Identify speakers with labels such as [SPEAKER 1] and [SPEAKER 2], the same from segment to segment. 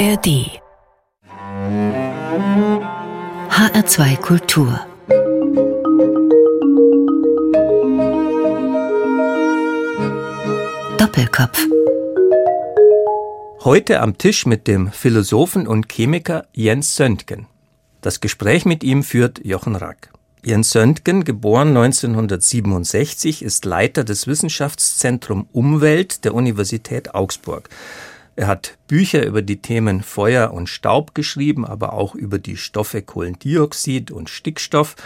[SPEAKER 1] ARD HR2 Kultur Doppelkopf
[SPEAKER 2] Heute am Tisch mit dem Philosophen und Chemiker Jens Söntgen. Das Gespräch mit ihm führt Jochen Rack. Jens Söntgen, geboren 1967, ist Leiter des Wissenschaftszentrum Umwelt der Universität Augsburg. Er hat Bücher über die Themen Feuer und Staub geschrieben, aber auch über die Stoffe Kohlendioxid und Stickstoff.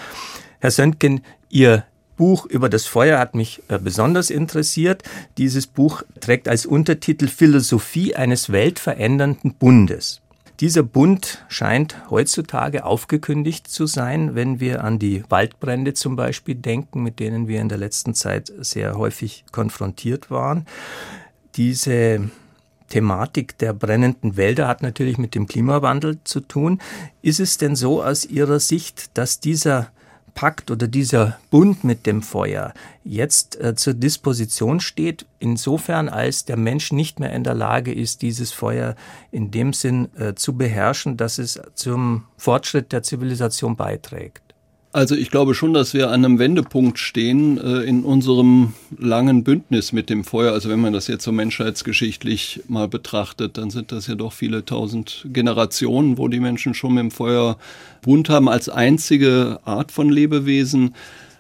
[SPEAKER 2] Herr Söntgen, Ihr Buch über das Feuer hat mich äh, besonders interessiert. Dieses Buch trägt als Untertitel Philosophie eines weltverändernden Bundes. Dieser Bund scheint heutzutage aufgekündigt zu sein, wenn wir an die Waldbrände zum Beispiel denken, mit denen wir in der letzten Zeit sehr häufig konfrontiert waren. Diese Thematik der brennenden Wälder hat natürlich mit dem Klimawandel zu tun. Ist es denn so aus Ihrer Sicht, dass dieser Pakt oder dieser Bund mit dem Feuer jetzt äh, zur Disposition steht, insofern als der Mensch nicht mehr in der Lage ist, dieses Feuer in dem Sinn äh, zu beherrschen, dass es zum Fortschritt der Zivilisation beiträgt.
[SPEAKER 3] Also ich glaube schon, dass wir an einem Wendepunkt stehen äh, in unserem langen Bündnis mit dem Feuer. Also wenn man das jetzt so menschheitsgeschichtlich mal betrachtet, dann sind das ja doch viele tausend Generationen, wo die Menschen schon mit dem Feuer Bund haben als einzige Art von Lebewesen.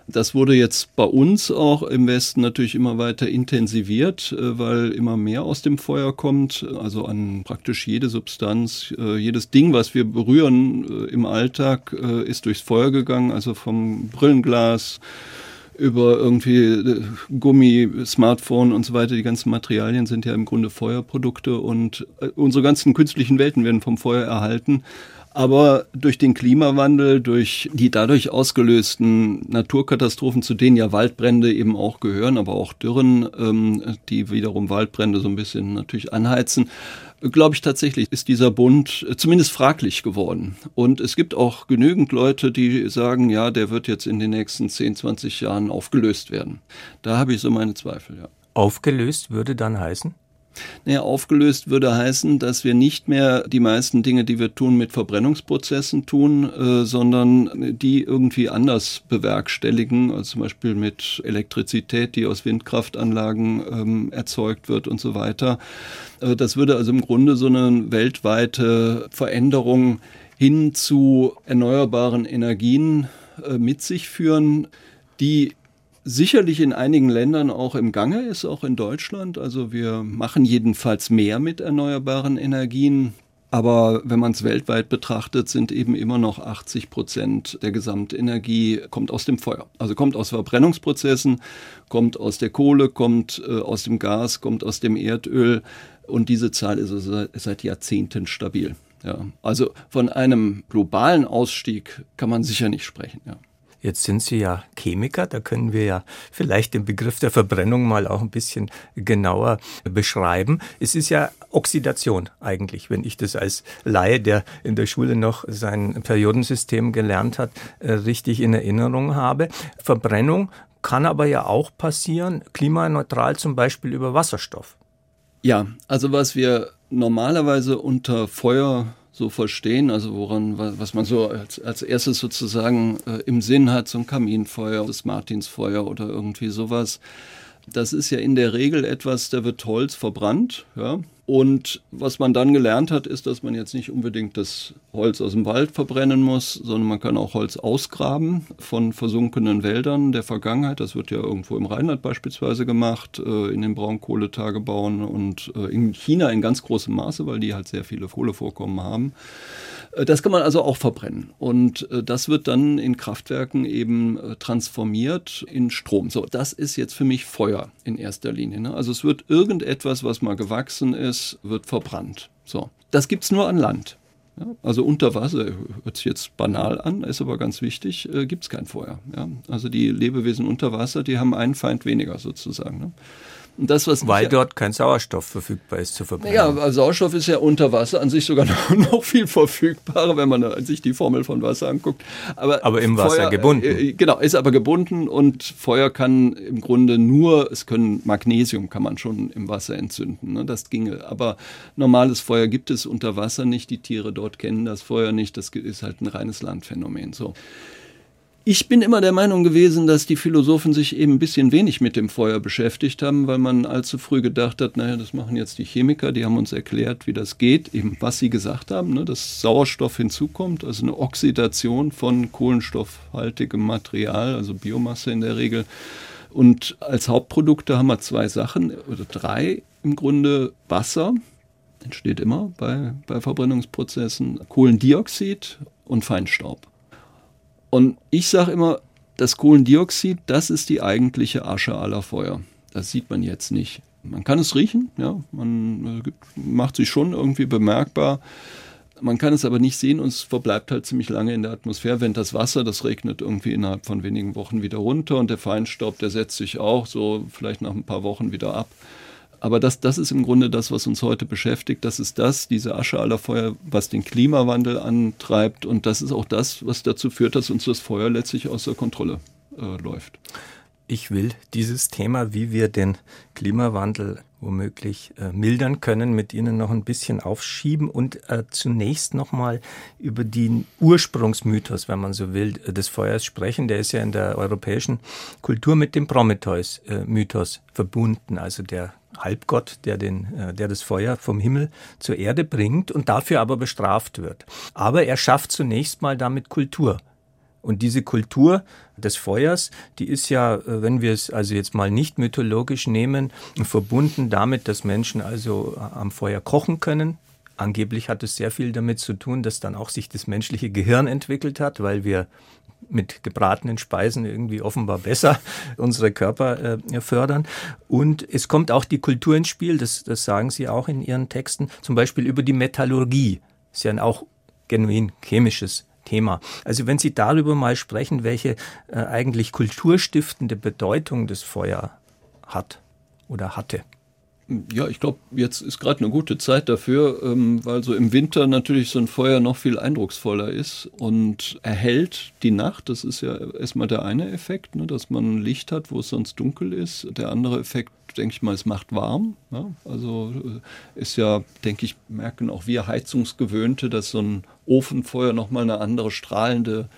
[SPEAKER 3] Das wurde jetzt bei uns auch im Westen natürlich immer weiter intensiviert, äh, weil immer mehr aus dem Feuer kommt. Also an praktisch jede Substanz, äh, jedes Ding, was wir berühren äh, im Alltag, ist durchs Feuer gegangen. Also vom Brillenglas über irgendwie Gummi, Smartphone und so weiter. Die ganzen Materialien sind ja im Grunde Feuerprodukte und unsere ganzen künstlichen Welten werden vom Feuer erhalten. Aber durch den Klimawandel, durch die dadurch ausgelösten Naturkatastrophen, zu denen ja Waldbrände eben auch gehören, aber auch Dürren, ähm, die wiederum Waldbrände so ein bisschen natürlich anheizen, glaube ich tatsächlich, ist dieser Bund zumindest fraglich geworden. Und es gibt auch genügend Leute, die sagen, ja, der wird jetzt in den nächsten 10, 20 Jahren aufgelöst werden. Da habe ich so meine Zweifel, ja.
[SPEAKER 2] Aufgelöst würde dann heißen?
[SPEAKER 3] Naja, aufgelöst würde heißen, dass wir nicht mehr die meisten Dinge, die wir tun, mit Verbrennungsprozessen tun, äh, sondern die irgendwie anders bewerkstelligen, also zum Beispiel mit Elektrizität, die aus Windkraftanlagen ähm, erzeugt wird und so weiter. Äh, das würde also im Grunde so eine weltweite Veränderung hin zu erneuerbaren Energien äh, mit sich führen, die sicherlich in einigen Ländern auch im Gange ist, auch in Deutschland. Also wir machen jedenfalls mehr mit erneuerbaren Energien. Aber wenn man es weltweit betrachtet, sind eben immer noch 80 Prozent der Gesamtenergie kommt aus dem Feuer. Also kommt aus Verbrennungsprozessen, kommt aus der Kohle, kommt äh, aus dem Gas, kommt aus dem Erdöl. Und diese Zahl ist also seit Jahrzehnten stabil. Ja. Also von einem globalen Ausstieg kann man sicher nicht sprechen. Ja.
[SPEAKER 2] Jetzt sind Sie ja Chemiker, da können wir ja vielleicht den Begriff der Verbrennung mal auch ein bisschen genauer beschreiben. Es ist ja Oxidation eigentlich, wenn ich das als Laie, der in der Schule noch sein Periodensystem gelernt hat, äh, richtig in Erinnerung habe. Verbrennung kann aber ja auch passieren, klimaneutral zum Beispiel über Wasserstoff.
[SPEAKER 3] Ja, also was wir normalerweise unter Feuer so verstehen, also woran, was man so als, als erstes sozusagen äh, im Sinn hat, so ein Kaminfeuer, das Martinsfeuer oder irgendwie sowas. Das ist ja in der Regel etwas, da wird Holz verbrannt, ja, und was man dann gelernt hat, ist, dass man jetzt nicht unbedingt das Holz aus dem Wald verbrennen muss, sondern man kann auch Holz ausgraben von versunkenen Wäldern der Vergangenheit. Das wird ja irgendwo im Rheinland beispielsweise gemacht, äh, in den Braunkohletagebauen und äh, in China in ganz großem Maße, weil die halt sehr viele Kohlevorkommen haben. Äh, das kann man also auch verbrennen. Und äh, das wird dann in Kraftwerken eben äh, transformiert in Strom. So, das ist jetzt für mich Feuer in erster Linie. Ne? Also es wird irgendetwas, was mal gewachsen ist, wird verbrannt. So, das gibt es nur an Land. Ja, also unter Wasser, hört sich jetzt banal an, ist aber ganz wichtig, äh, gibt es kein Feuer. Ja? Also die Lebewesen unter Wasser, die haben einen Feind weniger sozusagen. Ne? Und das, was
[SPEAKER 2] Weil dort kein Sauerstoff verfügbar ist zu verbrennen.
[SPEAKER 3] Ja, Sauerstoff ist ja unter Wasser an sich sogar noch, noch viel verfügbarer, wenn man sich die Formel von Wasser anguckt.
[SPEAKER 2] Aber, aber im Wasser Feuer, gebunden. Äh,
[SPEAKER 3] genau, ist aber gebunden und Feuer kann im Grunde nur, es können Magnesium kann man schon im Wasser entzünden. Ne? Das ginge. Aber normales Feuer gibt es unter Wasser nicht. Die Tiere dort kennen das Feuer nicht. Das ist halt ein reines Landphänomen. So. Ich bin immer der Meinung gewesen, dass die Philosophen sich eben ein bisschen wenig mit dem Feuer beschäftigt haben, weil man allzu früh gedacht hat, naja, das machen jetzt die Chemiker, die haben uns erklärt, wie das geht, eben was sie gesagt haben, ne, dass Sauerstoff hinzukommt, also eine Oxidation von kohlenstoffhaltigem Material, also Biomasse in der Regel. Und als Hauptprodukte haben wir zwei Sachen oder drei im Grunde Wasser, entsteht immer bei, bei Verbrennungsprozessen, Kohlendioxid und Feinstaub. Und ich sage immer, das Kohlendioxid, das ist die eigentliche Asche aller Feuer. Das sieht man jetzt nicht. Man kann es riechen, ja, man äh, macht sich schon irgendwie bemerkbar. Man kann es aber nicht sehen und es verbleibt halt ziemlich lange in der Atmosphäre. Wenn das Wasser, das regnet irgendwie innerhalb von wenigen Wochen wieder runter und der Feinstaub, der setzt sich auch so vielleicht nach ein paar Wochen wieder ab. Aber das, das ist im Grunde das, was uns heute beschäftigt. Das ist das, diese Asche aller Feuer, was den Klimawandel antreibt. Und das ist auch das, was dazu führt, dass uns das Feuer letztlich außer Kontrolle äh, läuft.
[SPEAKER 2] Ich will dieses Thema, wie wir den Klimawandel womöglich äh, mildern können, mit Ihnen noch ein bisschen aufschieben und äh, zunächst nochmal über den Ursprungsmythos, wenn man so will, äh, des Feuers sprechen. Der ist ja in der europäischen Kultur mit dem Prometheus-Mythos verbunden, also der Halbgott, der, den, äh, der das Feuer vom Himmel zur Erde bringt und dafür aber bestraft wird. Aber er schafft zunächst mal damit Kultur. Und diese Kultur des Feuers, die ist ja, äh, wenn wir es also jetzt mal nicht mythologisch nehmen, verbunden damit, dass Menschen also äh, am Feuer kochen können. Angeblich hat es sehr viel damit zu tun, dass dann auch sich das menschliche Gehirn entwickelt hat, weil wir mit gebratenen Speisen irgendwie offenbar besser unsere Körper äh, fördern. Und es kommt auch die Kultur ins Spiel, das, das sagen Sie auch in Ihren Texten, zum Beispiel über die Metallurgie. Das ist ja ein auch genuin chemisches Thema. Also wenn Sie darüber mal sprechen, welche äh, eigentlich kulturstiftende Bedeutung das Feuer hat oder hatte.
[SPEAKER 3] Ja, ich glaube, jetzt ist gerade eine gute Zeit dafür, ähm, weil so im Winter natürlich so ein Feuer noch viel eindrucksvoller ist und erhält die Nacht. Das ist ja erstmal der eine Effekt, ne, dass man Licht hat, wo es sonst dunkel ist. Der andere Effekt, denke ich mal, es macht warm. Ja? Also äh, ist ja, denke ich, merken auch wir Heizungsgewöhnte, dass so ein Ofenfeuer nochmal eine andere strahlende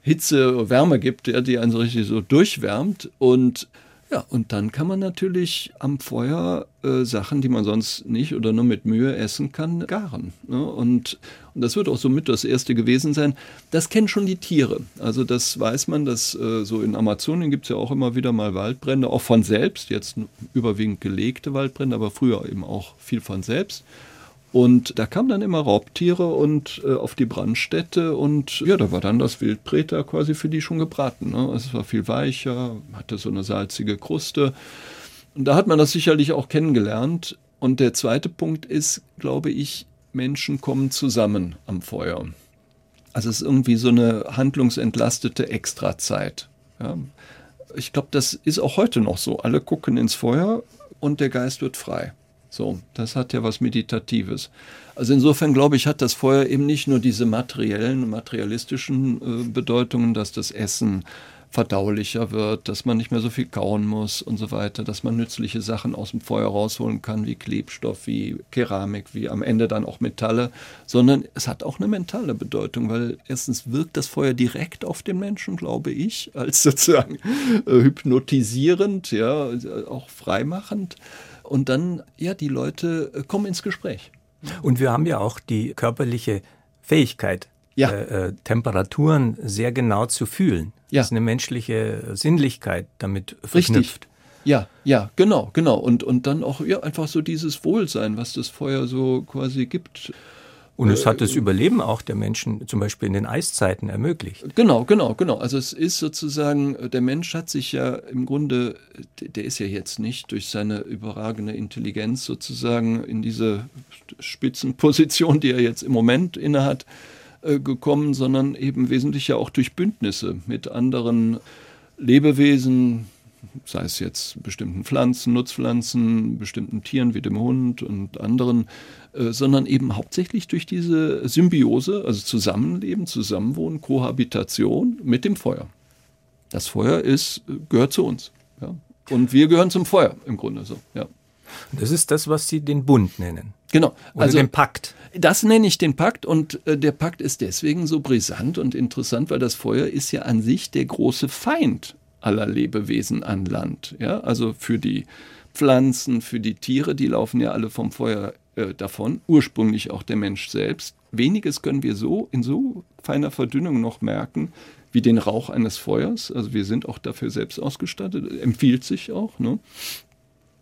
[SPEAKER 3] Hitze, Wärme gibt, ja, die einen so richtig so durchwärmt. Und ja, und dann kann man natürlich am Feuer äh, Sachen, die man sonst nicht oder nur mit Mühe essen kann, garen. Ne? Und, und das wird auch somit das erste gewesen sein. Das kennen schon die Tiere. Also das weiß man, dass äh, so in Amazonien gibt es ja auch immer wieder mal Waldbrände, auch von selbst, jetzt überwiegend gelegte Waldbrände, aber früher eben auch viel von selbst. Und da kamen dann immer Raubtiere und äh, auf die Brandstätte und ja, da war dann das Wildbreter quasi für die schon gebraten. Ne? Also es war viel weicher, hatte so eine salzige Kruste. Und da hat man das sicherlich auch kennengelernt. Und der zweite Punkt ist, glaube ich, Menschen kommen zusammen am Feuer. Also es ist irgendwie so eine handlungsentlastete Extrazeit. Ja? Ich glaube, das ist auch heute noch so. Alle gucken ins Feuer und der Geist wird frei. So, das hat ja was Meditatives. Also insofern glaube ich, hat das Feuer eben nicht nur diese materiellen, materialistischen äh, Bedeutungen, dass das Essen verdaulicher wird, dass man nicht mehr so viel kauen muss und so weiter, dass man nützliche Sachen aus dem Feuer rausholen kann, wie Klebstoff, wie Keramik, wie am Ende dann auch Metalle, sondern es hat auch eine mentale Bedeutung, weil erstens wirkt das Feuer direkt auf den Menschen, glaube ich, als sozusagen äh, hypnotisierend, ja, auch freimachend. Und dann, ja, die Leute äh, kommen ins Gespräch.
[SPEAKER 2] Und wir haben ja auch die körperliche Fähigkeit, ja. äh, äh, Temperaturen sehr genau zu fühlen. Ja. Das ist eine menschliche Sinnlichkeit damit verknüpft. Richtig.
[SPEAKER 3] Ja, ja, genau, genau. Und, und dann auch ja, einfach so dieses Wohlsein, was das Feuer so quasi gibt.
[SPEAKER 2] Und es hat das Überleben auch der Menschen zum Beispiel in den Eiszeiten ermöglicht.
[SPEAKER 3] Genau, genau, genau. Also es ist sozusagen, der Mensch hat sich ja im Grunde, der ist ja jetzt nicht durch seine überragende Intelligenz sozusagen in diese Spitzenposition, die er jetzt im Moment innehat, äh, gekommen, sondern eben wesentlich ja auch durch Bündnisse mit anderen Lebewesen, sei es jetzt bestimmten Pflanzen, Nutzpflanzen, bestimmten Tieren wie dem Hund und anderen, äh, sondern eben hauptsächlich durch diese Symbiose, also Zusammenleben, Zusammenwohnen, Kohabitation mit dem Feuer. Das Feuer ist, gehört zu uns. Ja? Und wir gehören zum Feuer im Grunde so. Ja.
[SPEAKER 2] Das ist das, was Sie den Bund nennen.
[SPEAKER 3] Genau.
[SPEAKER 2] Oder also den Pakt.
[SPEAKER 3] Das nenne ich den Pakt und äh, der Pakt ist deswegen so brisant und interessant, weil das Feuer ist ja an sich der große Feind aller Lebewesen an Land. Ja, also für die Pflanzen, für die Tiere, die laufen ja alle vom Feuer äh, davon, ursprünglich auch der Mensch selbst. Weniges können wir so in so feiner Verdünnung noch merken, wie den Rauch eines Feuers. Also wir sind auch dafür selbst ausgestattet, empfiehlt sich auch. Ne?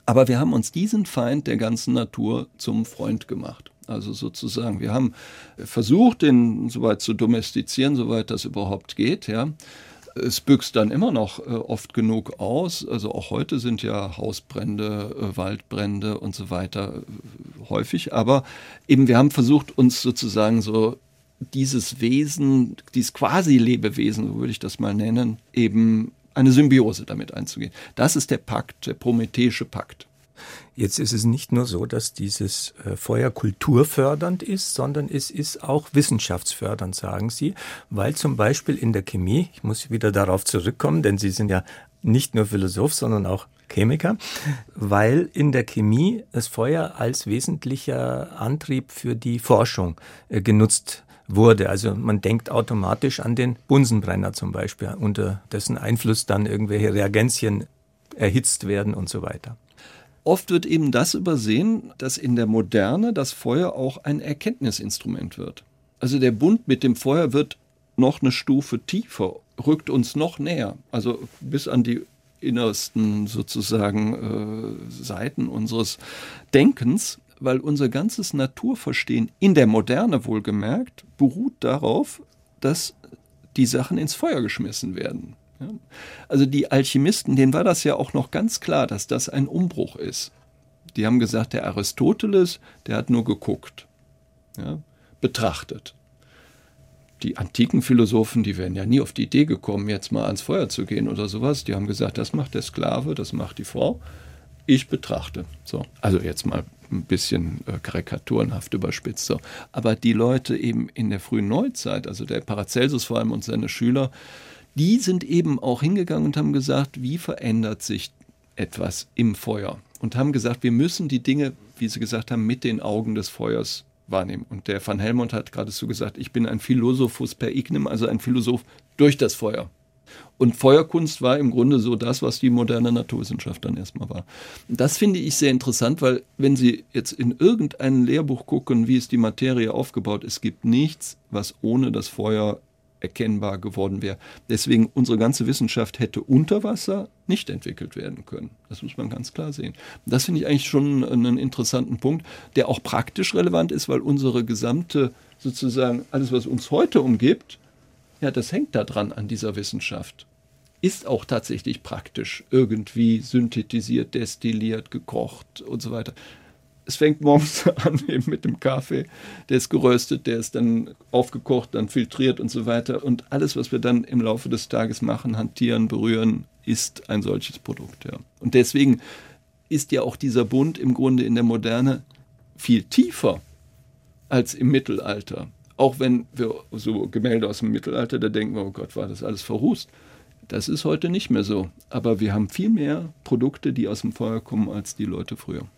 [SPEAKER 3] Aber wir haben uns diesen Feind der ganzen Natur zum Freund gemacht. Also sozusagen, wir haben versucht, den soweit zu domestizieren, soweit das überhaupt geht, ja. Es büchst dann immer noch äh, oft genug aus. Also auch heute sind ja Hausbrände, äh, Waldbrände und so weiter äh, häufig. Aber eben wir haben versucht, uns sozusagen so dieses Wesen, dieses Quasi-Lebewesen, so würde ich das mal nennen, eben eine Symbiose damit einzugehen. Das ist der Pakt, der prometheische Pakt.
[SPEAKER 2] Jetzt ist es nicht nur so, dass dieses äh, Feuer kulturfördernd ist, sondern es ist auch wissenschaftsfördernd, sagen Sie, weil zum Beispiel in der Chemie, ich muss wieder darauf zurückkommen, denn Sie sind ja nicht nur Philosoph, sondern auch Chemiker, weil in der Chemie das Feuer als wesentlicher Antrieb für die Forschung äh, genutzt wurde. Also man denkt automatisch an den Bunsenbrenner zum Beispiel, unter dessen Einfluss dann irgendwelche Reagenzien erhitzt werden und so weiter.
[SPEAKER 3] Oft wird eben das übersehen, dass in der Moderne das Feuer auch ein Erkenntnisinstrument wird. Also der Bund mit dem Feuer wird noch eine Stufe tiefer, rückt uns noch näher, also bis an die innersten sozusagen äh, Seiten unseres Denkens weil unser ganzes Naturverstehen in der Moderne wohlgemerkt beruht darauf, dass die Sachen ins Feuer geschmissen werden. Also die Alchemisten, denen war das ja auch noch ganz klar, dass das ein Umbruch ist. Die haben gesagt, der Aristoteles, der hat nur geguckt, ja, betrachtet. Die antiken Philosophen, die wären ja nie auf die Idee gekommen, jetzt mal ans Feuer zu gehen oder sowas. Die haben gesagt, das macht der Sklave, das macht die Frau. Ich betrachte. So, also jetzt mal ein bisschen äh, karikaturenhaft überspitzt. So. Aber die Leute eben in der frühen Neuzeit, also der Paracelsus vor allem und seine Schüler, die sind eben auch hingegangen und haben gesagt, wie verändert sich etwas im Feuer? Und haben gesagt, wir müssen die Dinge, wie sie gesagt haben, mit den Augen des Feuers wahrnehmen. Und der Van Helmont hat geradezu gesagt, ich bin ein Philosophus per ignem, also ein Philosoph durch das Feuer. Und Feuerkunst war im Grunde so das, was die moderne Naturwissenschaft dann erstmal war. Das finde ich sehr interessant, weil wenn Sie jetzt in irgendein Lehrbuch gucken, wie ist die Materie aufgebaut, es gibt nichts, was ohne das Feuer erkennbar geworden wäre. Deswegen unsere ganze Wissenschaft hätte unter Wasser nicht entwickelt werden können. Das muss man ganz klar sehen. Das finde ich eigentlich schon einen interessanten Punkt, der auch praktisch relevant ist, weil unsere gesamte sozusagen alles, was uns heute umgibt, ja, das hängt daran an dieser Wissenschaft. Ist auch tatsächlich praktisch irgendwie synthetisiert, destilliert, gekocht und so weiter. Es fängt morgens an eben mit dem Kaffee, der ist geröstet, der ist dann aufgekocht, dann filtriert und so weiter. Und alles, was wir dann im Laufe des Tages machen, hantieren, berühren, ist ein solches Produkt. Ja. Und deswegen ist ja auch dieser Bund im Grunde in der Moderne viel tiefer als im Mittelalter. Auch wenn wir so Gemälde aus dem Mittelalter, da denken wir, oh Gott, war das alles verrußt. Das ist heute nicht mehr so. Aber wir haben viel mehr Produkte, die aus dem Feuer kommen, als die Leute früher.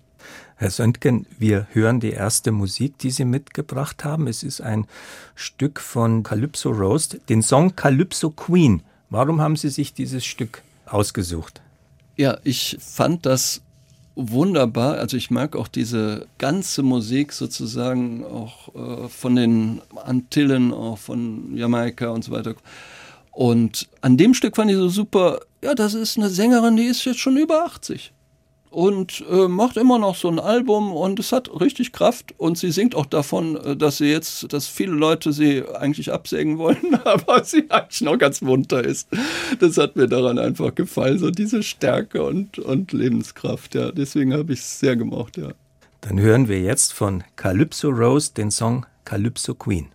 [SPEAKER 2] Herr Söntgen, wir hören die erste Musik, die Sie mitgebracht haben. Es ist ein Stück von Calypso Roast, den Song Calypso Queen. Warum haben Sie sich dieses Stück ausgesucht?
[SPEAKER 3] Ja, ich fand das wunderbar. Also ich mag auch diese ganze Musik sozusagen auch äh, von den Antillen, auch von Jamaika und so weiter. Und an dem Stück fand ich so super, ja, das ist eine Sängerin, die ist jetzt schon über 80 und äh, macht immer noch so ein Album und es hat richtig Kraft und sie singt auch davon, äh, dass sie jetzt, dass viele Leute sie eigentlich absägen wollen, aber sie eigentlich noch ganz munter ist. Das hat mir daran einfach gefallen, so diese Stärke und, und Lebenskraft, ja. Deswegen habe ich es sehr gemocht, ja.
[SPEAKER 2] Dann hören wir jetzt von Calypso Rose den Song Calypso Queen.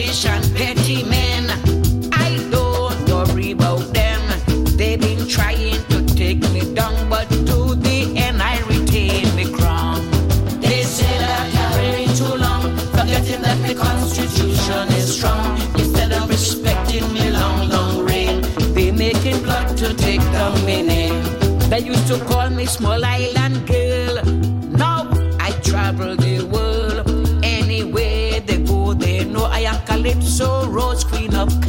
[SPEAKER 4] Foolish and petty men, I don't worry about them. They've been trying to take me down, but to the end I retain the crown. They say that I carry too long, forgetting that the Constitution is strong. Instead of respecting me long, long reign, they making plot to take down my name. They used to call me small island girl. Now I travel Calypso, Rose Queen of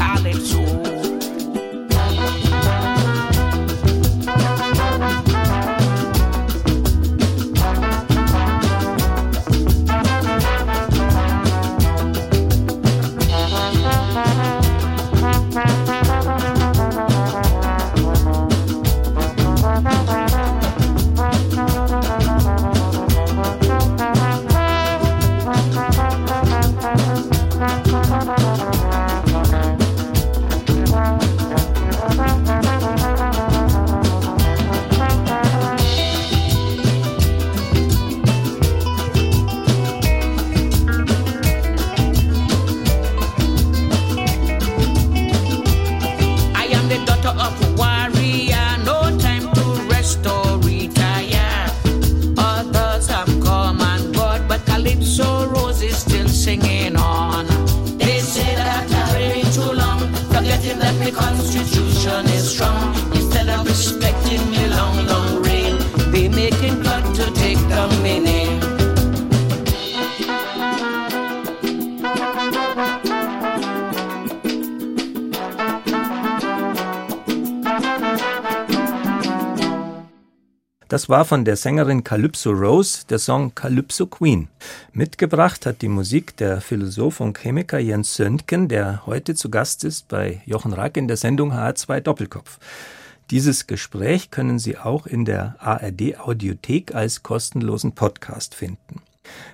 [SPEAKER 2] Das war von der Sängerin Calypso Rose der Song Calypso Queen. Mitgebracht hat die Musik der Philosoph und Chemiker Jens Söntgen, der heute zu Gast ist bei Jochen Rack in der Sendung HR2 Doppelkopf. Dieses Gespräch können Sie auch in der ARD Audiothek als kostenlosen Podcast finden.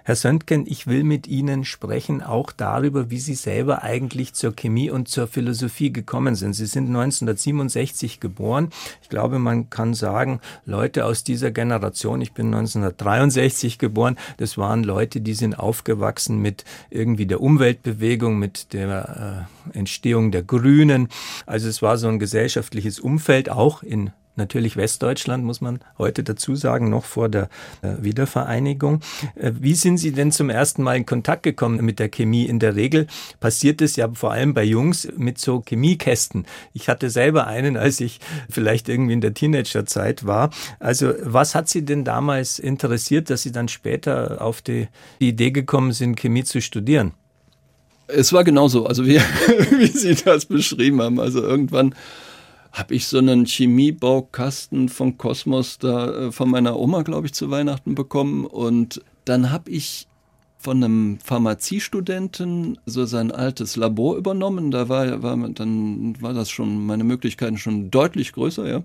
[SPEAKER 2] Herr Söntgen, ich will mit Ihnen sprechen auch darüber, wie Sie selber eigentlich zur Chemie und zur Philosophie gekommen sind. Sie sind 1967 geboren. Ich glaube, man kann sagen, Leute aus dieser Generation, ich bin 1963 geboren, das waren Leute, die sind aufgewachsen mit irgendwie der Umweltbewegung, mit der äh, Entstehung der Grünen. Also es war so ein gesellschaftliches Umfeld, auch in natürlich Westdeutschland, muss man heute dazu sagen, noch vor der äh, Wiedervereinigung. Äh, wie sind Sie denn zum ersten Mal in Kontakt gekommen mit der Chemie? In der Regel passiert es ja vor allem bei Jungs mit so Chemiekästen. Ich hatte selber einen, als ich vielleicht irgendwie in der Teenagerzeit war. Also was hat Sie denn damals interessiert, dass Sie dann später auf die, Idee gekommen sind, Chemie zu studieren?
[SPEAKER 3] Es war genauso, also wie, wie Sie das beschrieben haben. Also irgendwann habe ich so einen Chemiebaukasten von Kosmos da äh, von meiner Oma, glaube ich, zu Weihnachten bekommen. Und dann habe ich von einem Pharmaziestudenten so sein altes Labor übernommen. Da war, war dann war das schon meine Möglichkeiten schon deutlich größer, ja.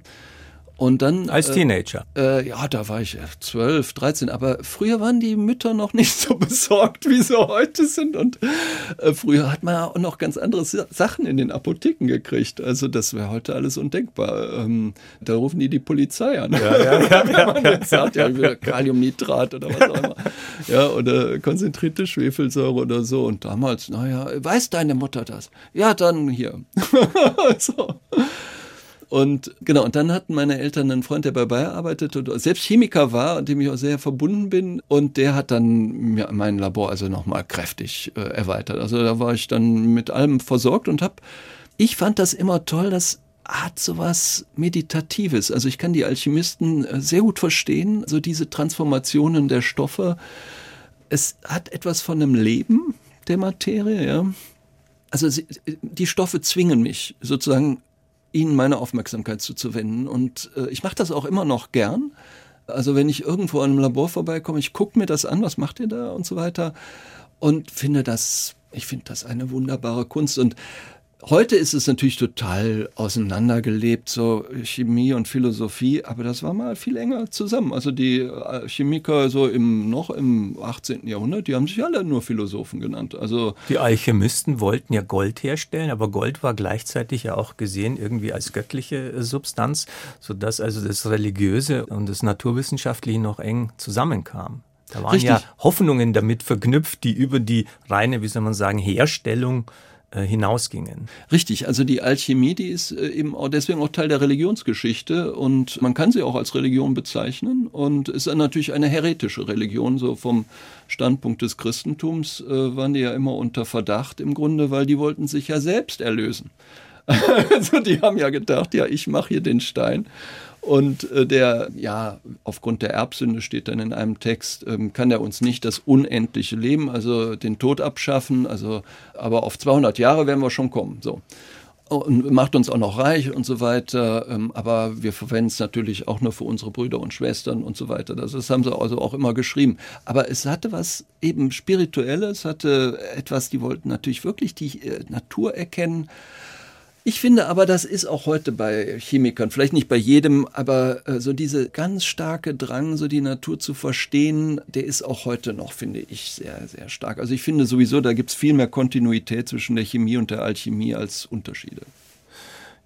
[SPEAKER 3] Und dann.
[SPEAKER 2] Als Teenager?
[SPEAKER 3] Äh, ja, da war ich zwölf, dreizehn. Aber früher waren die Mütter noch nicht so besorgt, wie sie heute sind. Und äh, früher hat man auch noch ganz andere Sachen in den Apotheken gekriegt. Also, das wäre heute alles undenkbar. Ähm, da rufen die die Polizei an. Ja, ja, ja. Wenn man jetzt sagt, ja, Kaliumnitrat oder was auch immer. Ja, oder konzentrierte Schwefelsäure oder so. Und damals, naja, weiß deine Mutter das? Ja, dann hier. so. Und genau, und dann hatten meine Eltern einen Freund, der bei Bayer arbeitet und selbst Chemiker war und dem ich auch sehr verbunden bin. Und der hat dann mir mein Labor also nochmal kräftig äh, erweitert. Also da war ich dann mit allem versorgt und habe, ich fand das immer toll, dass hat sowas Meditatives. Also ich kann die Alchemisten äh, sehr gut verstehen, so diese Transformationen der Stoffe. Es hat etwas von einem Leben der Materie, ja. Also sie, die Stoffe zwingen mich sozusagen, ihnen meine Aufmerksamkeit zuzuwenden. Und äh, ich mache das auch immer noch gern. Also wenn ich irgendwo an einem Labor vorbeikomme, ich gucke mir das an, was macht ihr da und so weiter und finde das, ich finde das eine wunderbare Kunst und Heute ist es natürlich total auseinandergelebt, so Chemie und Philosophie, aber das war mal viel enger zusammen. Also die äh, Chemiker so im noch im 18. Jahrhundert, die haben sich alle nur Philosophen genannt. Also
[SPEAKER 2] die Alchemisten wollten ja Gold herstellen, aber Gold war gleichzeitig ja auch gesehen irgendwie als göttliche Substanz, sodass also das Religiöse und das Naturwissenschaftliche noch eng zusammenkamen. Da waren Richtig. ja Hoffnungen damit verknüpft, die über die reine, wie soll man sagen, Herstellung äh, hinausgingen.
[SPEAKER 3] Richtig, also die Alchemie, die ist äh, eben auch deswegen auch Teil der Religionsgeschichte und man kann sie auch als Religion bezeichnen und ist natürlich eine heretische Religion, so vom Standpunkt des Christentums äh, waren die ja immer unter Verdacht im Grunde, weil die wollten sich ja selbst erlösen. also die haben ja gedacht, ja, ich mache hier den Stein und äh, der, ja, aufgrund der Erbsünde steht dann in einem Text, ähm, kann er uns nicht das unendliche Leben, also den Tod abschaffen, also, aber auf 200 Jahre werden wir schon kommen, so. Und macht uns auch noch reich und so weiter, ähm, aber wir verwenden es natürlich auch nur für unsere Brüder und Schwestern und so weiter. Das, das haben sie also auch immer geschrieben. Aber es hatte was eben Spirituelles, hatte etwas, die wollten natürlich wirklich die äh, Natur erkennen ich finde aber, das ist auch heute bei Chemikern, vielleicht nicht bei jedem, aber äh, so diese ganz starke Drang, so die Natur zu verstehen, der ist auch heute noch, finde ich, sehr, sehr stark. Also ich finde sowieso, da gibt es viel mehr Kontinuität zwischen der Chemie und der Alchemie als Unterschiede.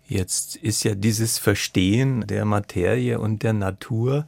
[SPEAKER 2] Jetzt ist ja dieses Verstehen der Materie und der Natur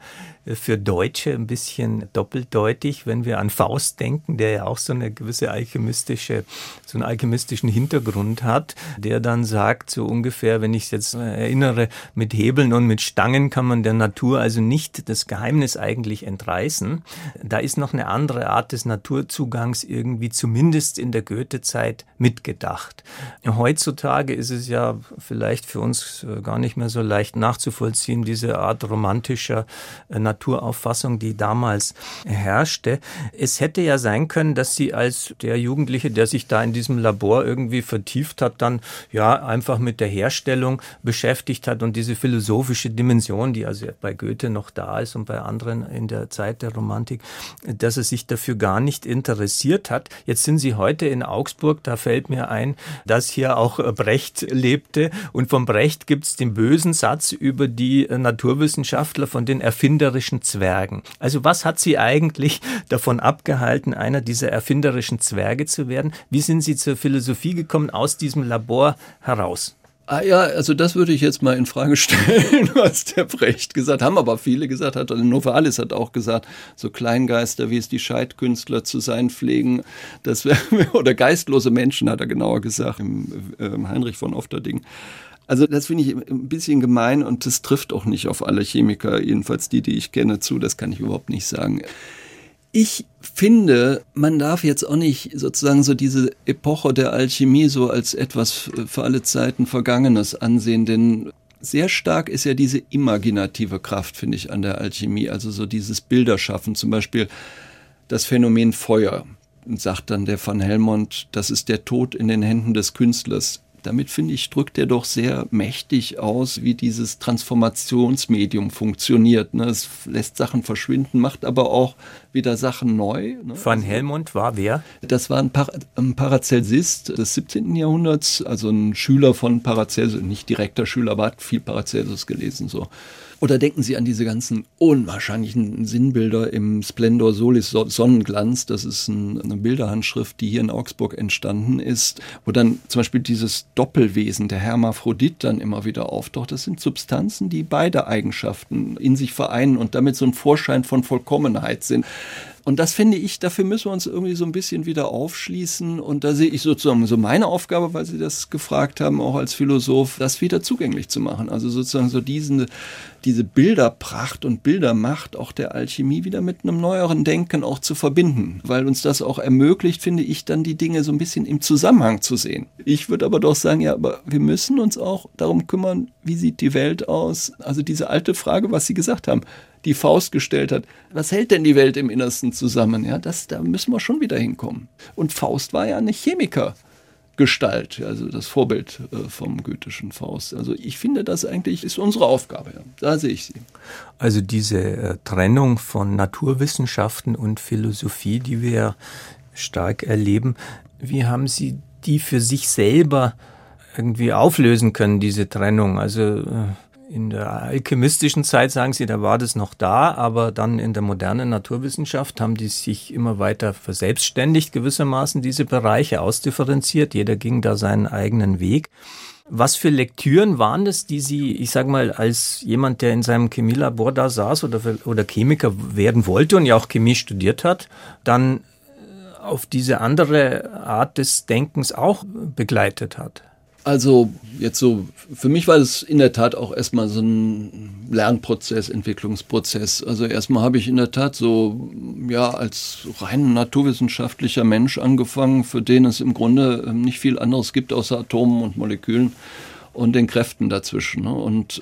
[SPEAKER 2] für Deutsche ein bisschen doppeldeutig, wenn wir an Faust denken, der ja auch so eine gewisse alchemistische, so einen alchemistischen Hintergrund hat, der dann sagt, so ungefähr, wenn ich es jetzt erinnere, mit Hebeln und mit Stangen kann man der Natur also nicht das Geheimnis eigentlich entreißen. Da ist noch eine andere Art des Naturzugangs irgendwie zumindest in der Goethe-Zeit mitgedacht. Heutzutage ist es ja vielleicht für uns gar nicht mehr so leicht nachzuvollziehen, diese Art romantischer Natur Naturauffassung, die damals herrschte. Es hätte ja sein können, dass sie als der Jugendliche, der sich da in diesem Labor irgendwie vertieft hat, dann ja einfach mit der Herstellung beschäftigt hat und diese philosophische Dimension, die also bei Goethe noch da ist und bei anderen in der Zeit der Romantik, dass er sich dafür gar nicht interessiert hat. Jetzt sind sie heute in Augsburg, da fällt mir ein, dass hier auch Brecht lebte und von Brecht gibt es den bösen Satz über die Naturwissenschaftler von den erfinderischen erfinderischen Zwergen. Also was hat Sie eigentlich davon abgehalten, einer dieser erfinderischen Zwerge zu werden? Wie sind Sie zur Philosophie gekommen aus diesem Labor heraus?
[SPEAKER 3] Ah ja, also das würde ich jetzt mal in Frage stellen, was der Brecht gesagt haben aber viele gesagt hat. Und Novalis hat auch gesagt, so Kleingeister, wie es die Scheidkünstler zu sein pflegen, das wär, oder geistlose Menschen, hat er genauer gesagt, im, äh, Heinrich von Ofterding. Also das finde ich ein bisschen gemein und das trifft auch nicht auf alle Chemiker, jedenfalls die, die ich kenne, zu. Das kann ich überhaupt nicht sagen. Ich finde, man darf jetzt auch nicht sozusagen so diese Epoche der Alchemie so als etwas für alle Zeiten Vergangenes ansehen, denn sehr stark ist ja diese imaginative Kraft, finde ich, an der Alchemie. Also so dieses Bilderschaffen, zum Beispiel das Phänomen Feuer. Sagt dann der van Helmont, das ist der Tod in den Händen des Künstlers damit finde ich, drückt er doch sehr mächtig aus, wie dieses Transformationsmedium funktioniert. Ne? Es lässt Sachen verschwinden, macht aber auch wieder Sachen neu.
[SPEAKER 2] Ne? Van Helmont war wer?
[SPEAKER 3] Das war ein, Par ein Paracelsist des 17. Jahrhunderts, also ein Schüler von Paracelsus, nicht direkter Schüler, aber hat viel Paracelsus gelesen. so. Oder denken Sie an diese ganzen unwahrscheinlichen Sinnbilder im Splendor Solis Sonnenglanz. Das ist ein, eine Bilderhandschrift, die hier in Augsburg entstanden ist, wo dann zum Beispiel dieses Doppelwesen, der Hermaphrodit, dann immer wieder auftaucht. Das sind Substanzen, die beide Eigenschaften in sich vereinen und damit so ein Vorschein von Vollkommenheit sind. Und das finde ich, dafür müssen wir uns irgendwie so ein bisschen wieder aufschließen. Und da sehe ich sozusagen so meine Aufgabe, weil Sie das gefragt haben, auch als Philosoph, das wieder zugänglich zu machen. Also sozusagen so diesen, diese Bilderpracht und Bildermacht auch der Alchemie wieder mit einem neueren Denken auch zu verbinden. Weil uns das auch ermöglicht, finde ich, dann die Dinge so ein bisschen im Zusammenhang zu sehen. Ich würde aber doch sagen, ja, aber wir müssen uns auch darum kümmern, wie sieht die Welt aus? Also diese alte Frage, was Sie gesagt haben die Faust gestellt hat. Was hält denn die Welt im Innersten zusammen? Ja, das, da müssen wir schon wieder hinkommen. Und Faust war ja eine Chemikergestalt, also das Vorbild äh, vom goethischen Faust. Also ich finde, das eigentlich ist unsere Aufgabe. Ja. Da sehe ich sie.
[SPEAKER 2] Also diese äh, Trennung von Naturwissenschaften und Philosophie, die wir stark erleben, wie haben Sie die für sich selber irgendwie auflösen können, diese Trennung? Also äh, in der alchemistischen Zeit, sagen Sie, da war das noch da, aber dann in der modernen Naturwissenschaft haben die sich immer weiter verselbstständigt, gewissermaßen diese Bereiche ausdifferenziert. Jeder ging da seinen eigenen Weg. Was für Lektüren waren das, die Sie, ich sage mal, als jemand, der in seinem Chemielabor da saß oder, oder Chemiker werden wollte und ja auch Chemie studiert hat, dann auf diese andere Art des Denkens auch begleitet hat?
[SPEAKER 3] Also jetzt so, für mich war es in der Tat auch erstmal so ein Lernprozess, Entwicklungsprozess. Also erstmal habe ich in der Tat so, ja, als rein naturwissenschaftlicher Mensch angefangen, für den es im Grunde ähm, nicht viel anderes gibt außer Atomen und Molekülen und den Kräften dazwischen. Ne? Und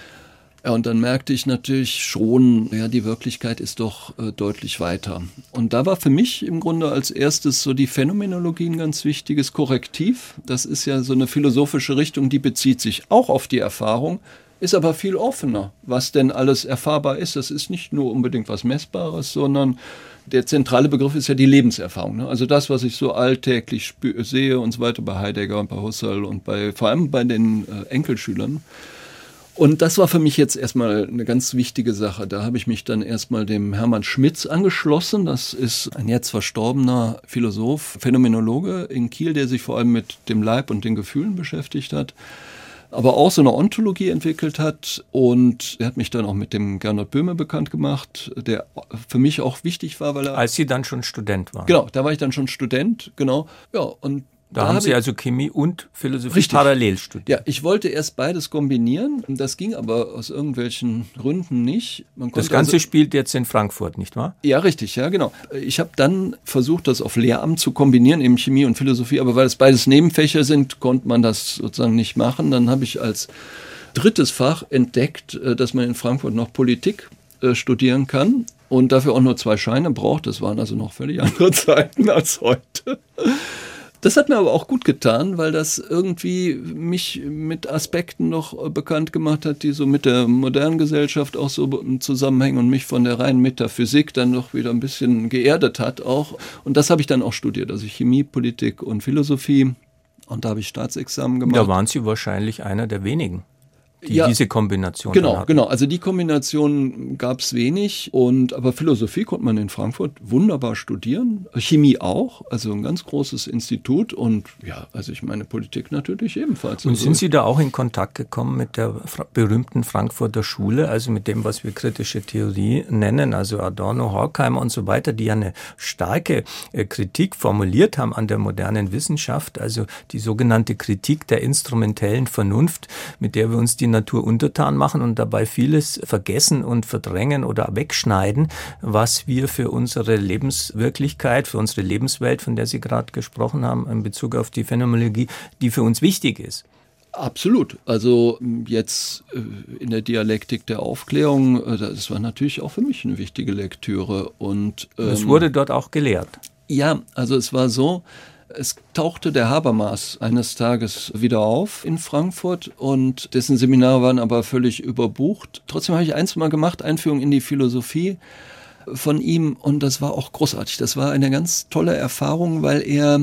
[SPEAKER 3] ja, und dann merkte ich natürlich schon, ja, die Wirklichkeit ist doch äh, deutlich weiter. Und da war für mich im Grunde als erstes so die Phänomenologie ein ganz wichtiges Korrektiv. Das ist ja so eine philosophische Richtung, die bezieht sich auch auf die Erfahrung, ist aber viel offener, was denn alles erfahrbar ist. Das ist nicht nur unbedingt was Messbares, sondern der zentrale Begriff ist ja die Lebenserfahrung. Ne? Also das, was ich so alltäglich sehe und so weiter bei Heidegger und bei Husserl und bei, vor allem bei den äh, Enkelschülern. Und das war für mich jetzt erstmal eine ganz wichtige Sache. Da habe ich mich dann erstmal dem Hermann Schmitz angeschlossen. Das ist ein jetzt verstorbener Philosoph, Phänomenologe in Kiel, der sich vor allem mit dem Leib und den Gefühlen beschäftigt hat aber auch so eine Ontologie entwickelt hat. Und er hat mich dann auch mit dem Gernot Böhme bekannt gemacht, der für mich auch wichtig war, weil er.
[SPEAKER 2] Als Sie dann schon Student waren.
[SPEAKER 3] Genau, da war ich dann schon Student, genau. Ja, und
[SPEAKER 2] da, da haben Sie also Chemie und Philosophie richtig. parallel studiert.
[SPEAKER 3] Ja, ich wollte erst beides kombinieren. Das ging aber aus irgendwelchen Gründen nicht.
[SPEAKER 2] das Ganze also, spielt jetzt in Frankfurt, nicht wahr?
[SPEAKER 3] Ja, richtig, ja, genau. Ich habe dann versucht, das auf Lehramt zu kombinieren, eben Chemie und Philosophie, aber weil es beides Nebenfächer sind, konnte man das sozusagen nicht machen. Dann habe ich als drittes Fach entdeckt, äh, dass man in Frankfurt noch Politik äh, studieren kann und dafür auch nur zwei Scheine braucht. Das waren also noch völlig andere Zeiten als heute. Das hat mir aber auch gut getan, weil das irgendwie mich mit Aspekten noch bekannt gemacht hat, die so mit der modernen Gesellschaft auch so zusammenhängen und mich von der reinen Metaphysik dann noch wieder ein bisschen geerdet hat auch. Und das habe ich dann auch studiert, also Chemie, Politik und Philosophie. Und da habe ich Staatsexamen gemacht.
[SPEAKER 2] Da waren Sie wahrscheinlich einer der wenigen die ja, diese Kombination
[SPEAKER 3] Genau, genau. Also die Kombination gab es wenig. Und aber Philosophie konnte man in Frankfurt wunderbar studieren. Chemie auch, also ein ganz großes Institut. Und ja, also ich meine Politik natürlich ebenfalls.
[SPEAKER 2] Und
[SPEAKER 3] also
[SPEAKER 2] sind Sie da auch in Kontakt gekommen mit der berühmten Frankfurter Schule, also mit dem, was wir kritische Theorie nennen, also Adorno, Horkheimer und so weiter, die ja eine starke äh, Kritik formuliert haben an der modernen Wissenschaft, also die sogenannte Kritik der instrumentellen Vernunft, mit der wir uns die Natur untertan machen und dabei vieles vergessen und verdrängen oder wegschneiden, was wir für unsere Lebenswirklichkeit, für unsere Lebenswelt, von der Sie gerade gesprochen haben, in Bezug auf die Phänomenologie, die für uns wichtig ist.
[SPEAKER 3] Absolut. Also jetzt äh, in der Dialektik der Aufklärung, äh, das war natürlich auch für mich eine wichtige Lektüre. Und
[SPEAKER 2] ähm, es wurde dort auch gelehrt.
[SPEAKER 3] Ja, also es war so, es tauchte der Habermas eines Tages wieder auf in Frankfurt und dessen Seminare waren aber völlig überbucht. Trotzdem habe ich eins mal gemacht, Einführung in die Philosophie von ihm und das war auch großartig. Das war eine ganz tolle Erfahrung, weil er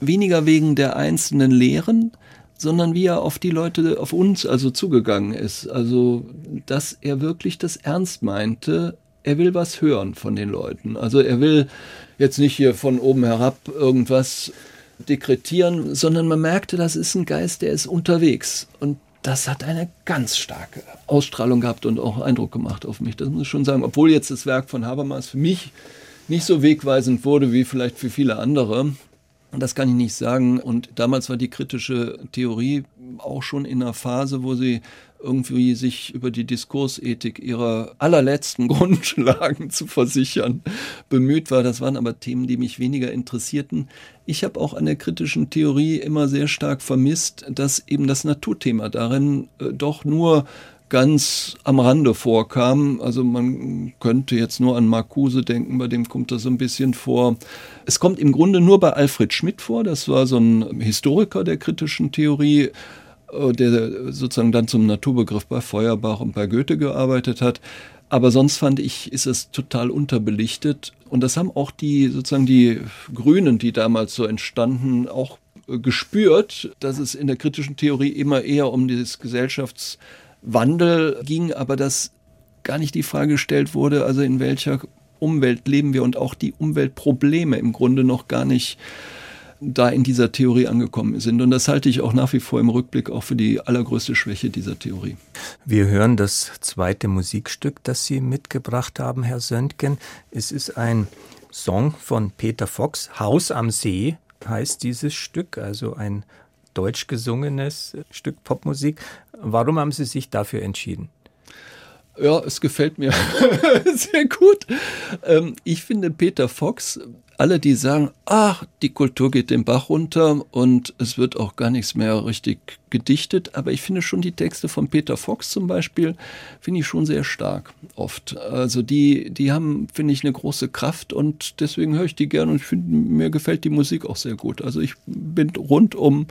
[SPEAKER 3] weniger wegen der einzelnen Lehren, sondern wie er auf die Leute, auf uns also zugegangen ist. Also, dass er wirklich das ernst meinte. Er will was hören von den Leuten. Also er will jetzt nicht hier von oben herab irgendwas dekretieren, sondern man merkte, das ist ein Geist, der ist unterwegs. Und das hat eine ganz starke Ausstrahlung gehabt und auch Eindruck gemacht auf mich. Das muss ich schon sagen. Obwohl jetzt das Werk von Habermas für mich nicht so wegweisend wurde wie vielleicht für viele andere. Das kann ich nicht sagen. Und damals war die kritische Theorie auch schon in einer Phase, wo sie irgendwie sich über die Diskursethik ihrer allerletzten Grundlagen zu versichern bemüht war. Das waren aber Themen, die mich weniger interessierten. Ich habe auch an der kritischen Theorie immer sehr stark vermisst, dass eben das Naturthema darin äh, doch nur ganz am Rande vorkam. Also man könnte jetzt nur an Marcuse denken, bei dem kommt das so ein bisschen vor. Es kommt im Grunde nur bei Alfred Schmidt vor, das war so ein Historiker der kritischen Theorie, der sozusagen dann zum Naturbegriff bei Feuerbach und bei Goethe gearbeitet hat. Aber sonst fand ich, ist es total unterbelichtet. Und das haben auch die, sozusagen die Grünen, die damals so entstanden, auch äh, gespürt, dass es in der kritischen Theorie immer eher um dieses Gesellschafts- Wandel ging, aber dass gar nicht die Frage gestellt wurde, also in welcher Umwelt leben wir und auch die Umweltprobleme im Grunde noch gar nicht da in dieser Theorie angekommen sind. Und das halte ich auch nach wie vor im Rückblick auch für die allergrößte Schwäche dieser Theorie.
[SPEAKER 2] Wir hören das zweite Musikstück, das Sie mitgebracht haben, Herr Söntgen. Es ist ein Song von Peter Fox, Haus am See heißt dieses Stück, also ein deutsch gesungenes Stück Popmusik. Warum haben Sie sich dafür entschieden?
[SPEAKER 3] Ja, es gefällt mir sehr gut. Ähm, ich finde Peter Fox, alle die sagen, ach, die Kultur geht den Bach runter und es wird auch gar nichts mehr richtig gedichtet, aber ich finde schon die Texte von Peter Fox zum Beispiel, finde ich schon sehr stark oft. Also die, die haben, finde ich, eine große Kraft und deswegen höre ich die gerne und ich finde, mir gefällt die Musik auch sehr gut. Also ich bin rundum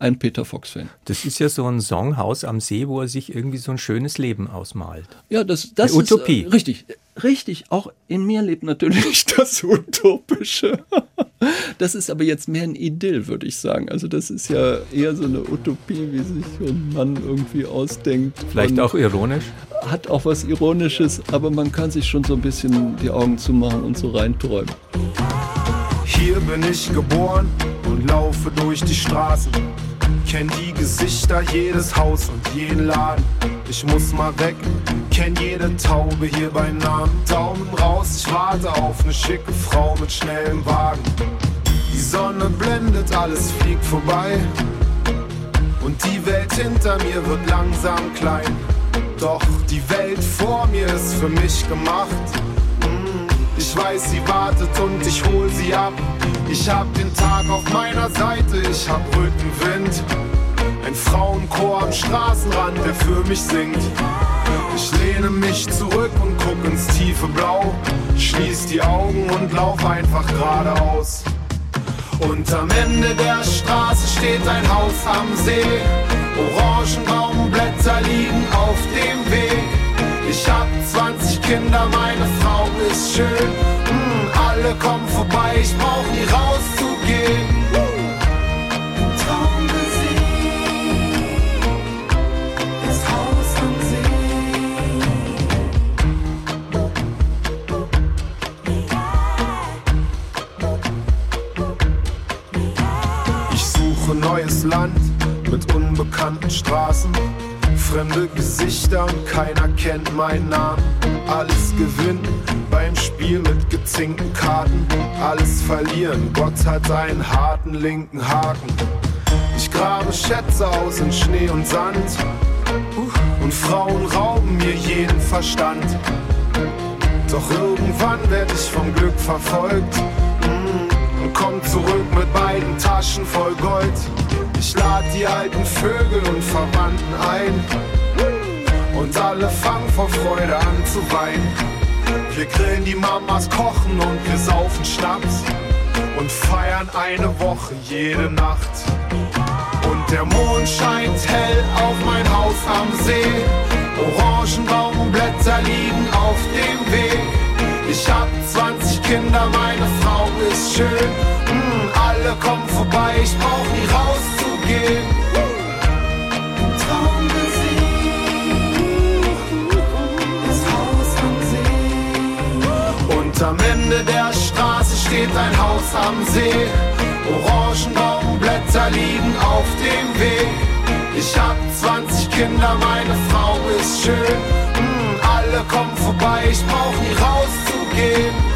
[SPEAKER 3] ein Peter Fox-Fan.
[SPEAKER 2] Das ist ja so ein Song, Haus am See, wo er sich irgendwie so ein schönes Leben ausmalt.
[SPEAKER 3] Ja, das, das
[SPEAKER 2] Eine ist Utopie.
[SPEAKER 3] Äh, richtig, richtig. Auch in mir lebt natürlich das Utopische. Das ist aber jetzt mehr ein Idyll, würde ich sagen. Also das ist ja eher so eine Utopie, wie sich so ein Mann irgendwie ausdenkt.
[SPEAKER 2] Vielleicht
[SPEAKER 3] und
[SPEAKER 2] auch ironisch?
[SPEAKER 3] Hat auch was Ironisches, aber man kann sich schon so ein bisschen die Augen zumachen und so reinträumen.
[SPEAKER 5] Hier bin ich geboren und laufe durch die Straßen Kenn die Gesichter, jedes Haus und jeden Laden. Ich muss mal weg, kenn jede Taube hier bei Namen. Daumen raus, ich warte auf ne schicke Frau mit schnellem Wagen. Die Sonne blendet, alles fliegt vorbei. Und die Welt hinter mir wird langsam klein. Doch die Welt vor mir ist für mich gemacht. Ich weiß, sie wartet und ich hol sie ab. Ich hab den Tag auf meiner Seite, ich hab Rückenwind. Ein Frauenchor am Straßenrand, der für mich singt. Ich lehne mich zurück und guck ins tiefe Blau. Schließ die Augen und lauf einfach geradeaus. Und am Ende der Straße steht ein Haus am See. Orangenbaumblätter liegen auf dem Weg. Ich hab 20 Kinder, meine Frau ist schön. Mm, alle kommen vorbei, ich brauch nie rauszugehen. Ich suche neues Land mit unbekannten Straßen fremde Gesichter und keiner kennt meinen Namen. Alles gewinnen beim Spiel mit gezinkten Karten. Alles verlieren, Gott hat einen harten linken Haken. Ich grabe Schätze aus in Schnee und Sand. Und Frauen rauben mir jeden Verstand. Doch irgendwann werde ich vom Glück verfolgt. Mm, und komm zurück mit beiden Taschen voll Gold. Ich lade die alten Vögel und Verwandten ein. Und alle fangen vor Freude an zu weinen. Wir grillen die Mamas, kochen und wir saufen Schnaps. Und feiern eine Woche jede Nacht. Und der Mond scheint hell auf mein Haus am See. Orangenbaumblätter liegen auf dem Weg. Ich hab 20 Kinder, meine Frau ist schön. Mm, alle kommen vorbei, ich brauch nie rauszugehen. Und am Ende der Straße steht ein Haus am See. Orangenbaumblätter liegen auf dem Weg. Ich hab 20 Kinder, meine Frau ist schön. Mm, alle kommen vorbei, ich brauch nie rauszugehen.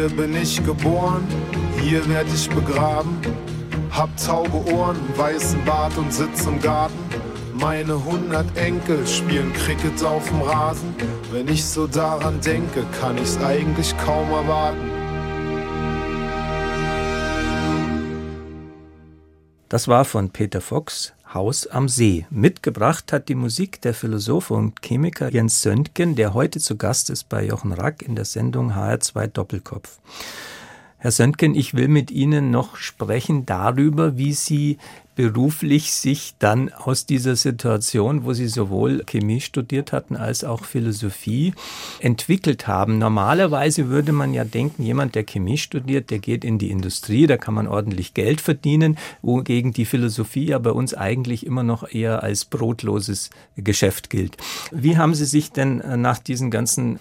[SPEAKER 5] Hier bin ich geboren, hier werd ich begraben. Hab tauge Ohren, weißen Bart und sitz im Garten. Meine hundert Enkel spielen Cricket auf dem Rasen. Wenn ich so daran denke, kann ich's eigentlich kaum erwarten.
[SPEAKER 2] Das war von Peter Fox, Haus am See. Mitgebracht hat die Musik der Philosoph und Chemiker Jens Söntgen, der heute zu Gast ist bei Jochen Rack in der Sendung HR2 Doppelkopf. Herr Söntgen, ich will mit Ihnen noch sprechen darüber, wie Sie beruflich sich dann aus dieser Situation, wo sie sowohl Chemie studiert hatten als auch Philosophie, entwickelt haben. Normalerweise würde man ja denken, jemand, der Chemie studiert, der geht in die Industrie, da kann man ordentlich Geld verdienen, wogegen die Philosophie ja bei uns eigentlich immer noch eher als brotloses Geschäft gilt. Wie haben Sie sich denn äh, nach diesen ganzen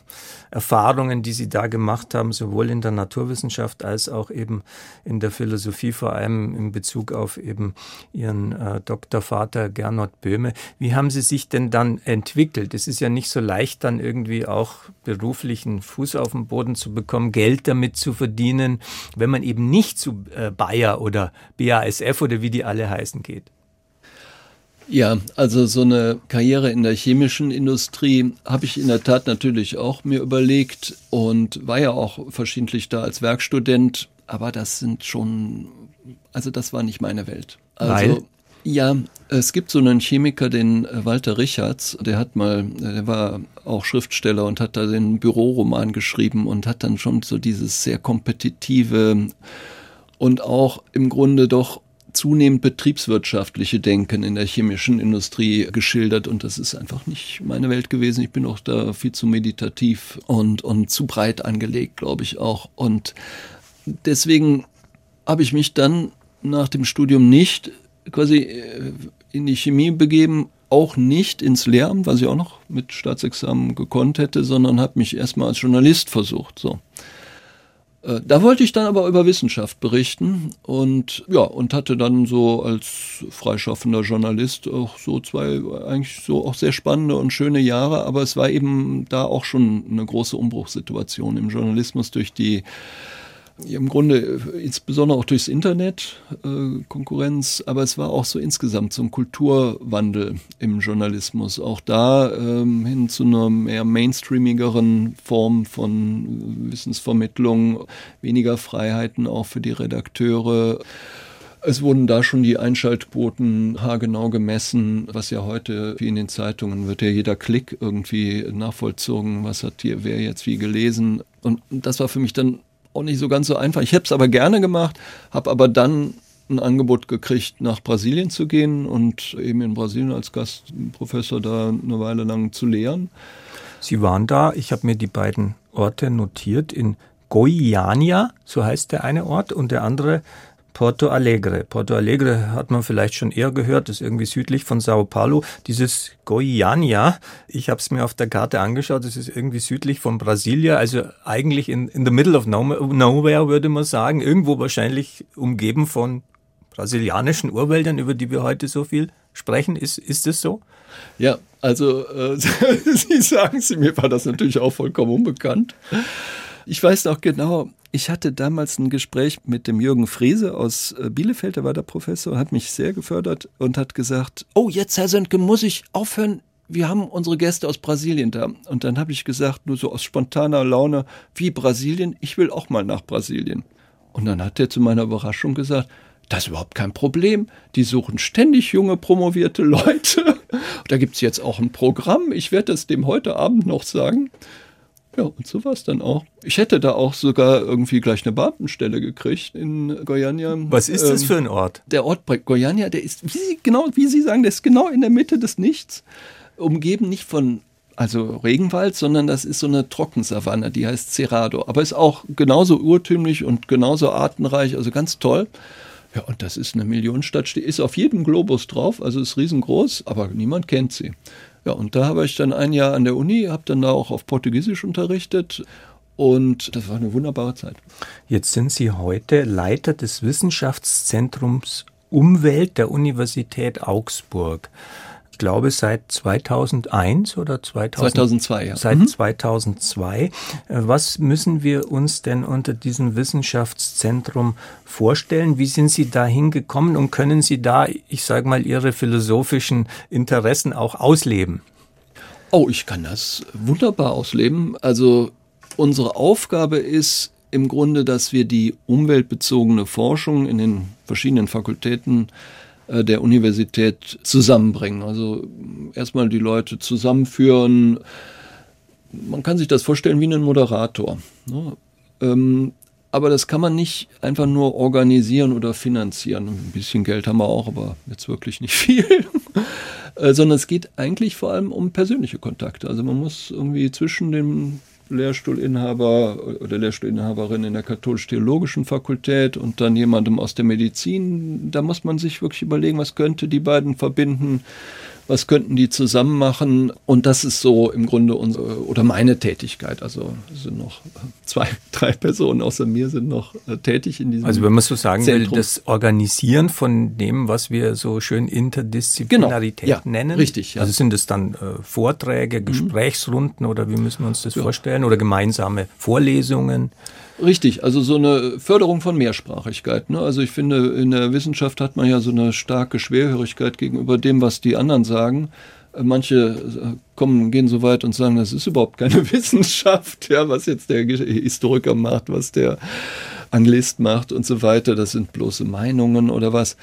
[SPEAKER 2] Erfahrungen, die Sie da gemacht haben, sowohl in der Naturwissenschaft als auch eben in der Philosophie, vor allem in Bezug auf eben Ihren äh, Doktorvater Gernot Böhme. Wie haben Sie sich denn dann entwickelt? Es ist ja nicht so leicht, dann irgendwie auch beruflichen Fuß auf den Boden zu bekommen, Geld damit zu verdienen, wenn man eben nicht zu äh, Bayer oder BASF oder wie die alle heißen geht.
[SPEAKER 3] Ja, also so eine Karriere in der chemischen Industrie habe ich in der Tat natürlich auch mir überlegt und war ja auch verschiedentlich da als Werkstudent, aber das sind schon, also das war nicht meine Welt. Also,
[SPEAKER 2] Weil?
[SPEAKER 3] Ja, es gibt so einen Chemiker, den äh, Walter Richards, der hat mal, der war auch Schriftsteller und hat da den Büroroman geschrieben und hat dann schon so dieses sehr kompetitive und auch im Grunde doch zunehmend betriebswirtschaftliche Denken in der chemischen Industrie geschildert und das ist einfach nicht meine Welt gewesen. Ich bin auch da viel zu meditativ und, und zu breit angelegt, glaube ich auch. Und deswegen habe ich mich dann nach dem Studium nicht quasi äh, in die Chemie begeben, auch nicht ins Lehramt, was ich auch noch mit Staatsexamen gekonnt hätte, sondern habe mich erstmal als Journalist versucht. So. Äh, da wollte ich dann aber über Wissenschaft berichten und ja, und hatte dann so als freischaffender Journalist auch so zwei eigentlich so auch sehr spannende und schöne Jahre, aber es war eben da auch schon eine große Umbruchssituation im Journalismus durch die im Grunde äh, insbesondere auch durchs Internet äh, Konkurrenz, aber es war auch so insgesamt so ein Kulturwandel im Journalismus. Auch da ähm, hin zu einer mehr mainstreamigeren Form von Wissensvermittlung, weniger Freiheiten auch für die Redakteure. Es wurden da schon die Einschaltquoten haargenau gemessen, was ja heute, wie in den Zeitungen, wird ja jeder Klick irgendwie nachvollzogen, was hat hier wer jetzt wie gelesen. Und das war für mich dann auch nicht so ganz so einfach. Ich habe es aber gerne gemacht, habe aber dann ein Angebot gekriegt, nach Brasilien zu gehen und eben in Brasilien als Gastprofessor da eine Weile lang zu lehren.
[SPEAKER 2] Sie waren da, ich habe mir die beiden Orte notiert, in Goiânia, so heißt der eine Ort, und der andere Porto Alegre. Porto Alegre hat man vielleicht schon eher gehört, ist irgendwie südlich von Sao Paulo. Dieses Goiânia, ich habe es mir auf der Karte angeschaut, das ist irgendwie südlich von Brasilia, also eigentlich in, in the middle of nowhere, würde man sagen, irgendwo wahrscheinlich umgeben von brasilianischen Urwäldern, über die wir heute so viel sprechen. Ist, ist das so?
[SPEAKER 3] Ja, also äh, Sie sagen Sie, mir war das natürlich auch vollkommen unbekannt. Ich weiß noch genau, ich hatte damals ein Gespräch mit dem Jürgen Frese aus äh, Bielefeld, der war der Professor, hat mich sehr gefördert und hat gesagt, oh, jetzt, Herr Söntke, muss ich aufhören, wir haben unsere Gäste aus Brasilien da. Und dann habe ich gesagt, nur so aus spontaner Laune, wie Brasilien, ich will auch mal nach Brasilien. Und dann hat er zu meiner Überraschung gesagt, das ist überhaupt kein Problem. Die suchen ständig junge, promovierte Leute. Da gibt es jetzt auch ein Programm. Ich werde es dem heute Abend noch sagen. Ja, und so war es dann auch. Ich hätte da auch sogar irgendwie gleich eine Beamtenstelle gekriegt in Goiânia.
[SPEAKER 2] Was ist das ähm, für ein Ort?
[SPEAKER 3] Der Ort Goiânia, der ist, wie Sie, genau, wie Sie sagen, der ist genau in der Mitte des Nichts. Umgeben nicht von also Regenwald, sondern das ist so eine Trockensavanne, die heißt Cerrado. Aber ist auch genauso urtümlich und genauso artenreich, also ganz toll. Ja, und das ist eine Millionenstadt, ist auf jedem Globus drauf, also ist riesengroß, aber niemand kennt sie. Ja, und da habe ich dann ein Jahr an der Uni, habe dann da auch auf Portugiesisch unterrichtet und das war eine wunderbare Zeit.
[SPEAKER 2] Jetzt sind Sie heute Leiter des Wissenschaftszentrums Umwelt der Universität Augsburg. Glaube, seit 2001 oder 2000,
[SPEAKER 3] 2002, ja.
[SPEAKER 2] Seit
[SPEAKER 3] Mhm.
[SPEAKER 2] 2002. Äh, Was müssen wir uns denn unter diesem Wissenschaftszentrum vorstellen? Wie sind Sie da hingekommen und können Sie da, ich sage mal, Ihre philosophischen Interessen auch ausleben?
[SPEAKER 3] Oh, ich kann das wunderbar ausleben. Also unsere Aufgabe ist im Grunde, dass wir die umweltbezogene Forschung in den verschiedenen Fakultäten der Universität zusammenbringen. Also erstmal die Leute zusammenführen. Man kann sich das vorstellen wie einen Moderator. Ne? Ähm, aber das kann man nicht einfach nur organisieren oder finanzieren. Ein bisschen Geld haben wir auch, aber jetzt wirklich nicht viel. Äh, sondern es geht eigentlich vor allem um persönliche Kontakte. Also man muss irgendwie zwischen dem Lehrstuhlinhaber oder Lehrstuhlinhaberin in der katholisch-theologischen Fakultät und dann jemandem aus der Medizin, da muss man sich wirklich überlegen, was könnte die beiden verbinden, was könnten die zusammen machen. Und das ist so im Grunde unsere oder meine Tätigkeit. Also es sind noch zwei, drei Personen außer mir sind noch äh, tätig in diesem
[SPEAKER 2] Also wenn man so sagen will,
[SPEAKER 3] Zentrum.
[SPEAKER 2] das Organisieren von dem, was wir so schön Interdisziplinarität
[SPEAKER 3] Genau. Ja,
[SPEAKER 2] nennen.
[SPEAKER 3] richtig, ja. Mhm.
[SPEAKER 2] Also sind es dann äh, Vorträge, Gesprächsrunden oder wie müssen wir uns das vorstellen? Oder gemeinsame Vorlesungen?
[SPEAKER 3] Richtig, also so eine Förderung von Mehrsprachigkeit. Ne? Also ich finde, in der Wissenschaft hat man ja so eine starke Schwerhörigkeit gegenüber dem, was die anderen sagen. Äh, Manche äh, kommen, gehen so weit und sagen, das ist überhaupt keine Wissenschaft, ja, was jetzt der Historiker macht, was der Anglist macht und so weiter. Das sind bloße Meinungen oder was.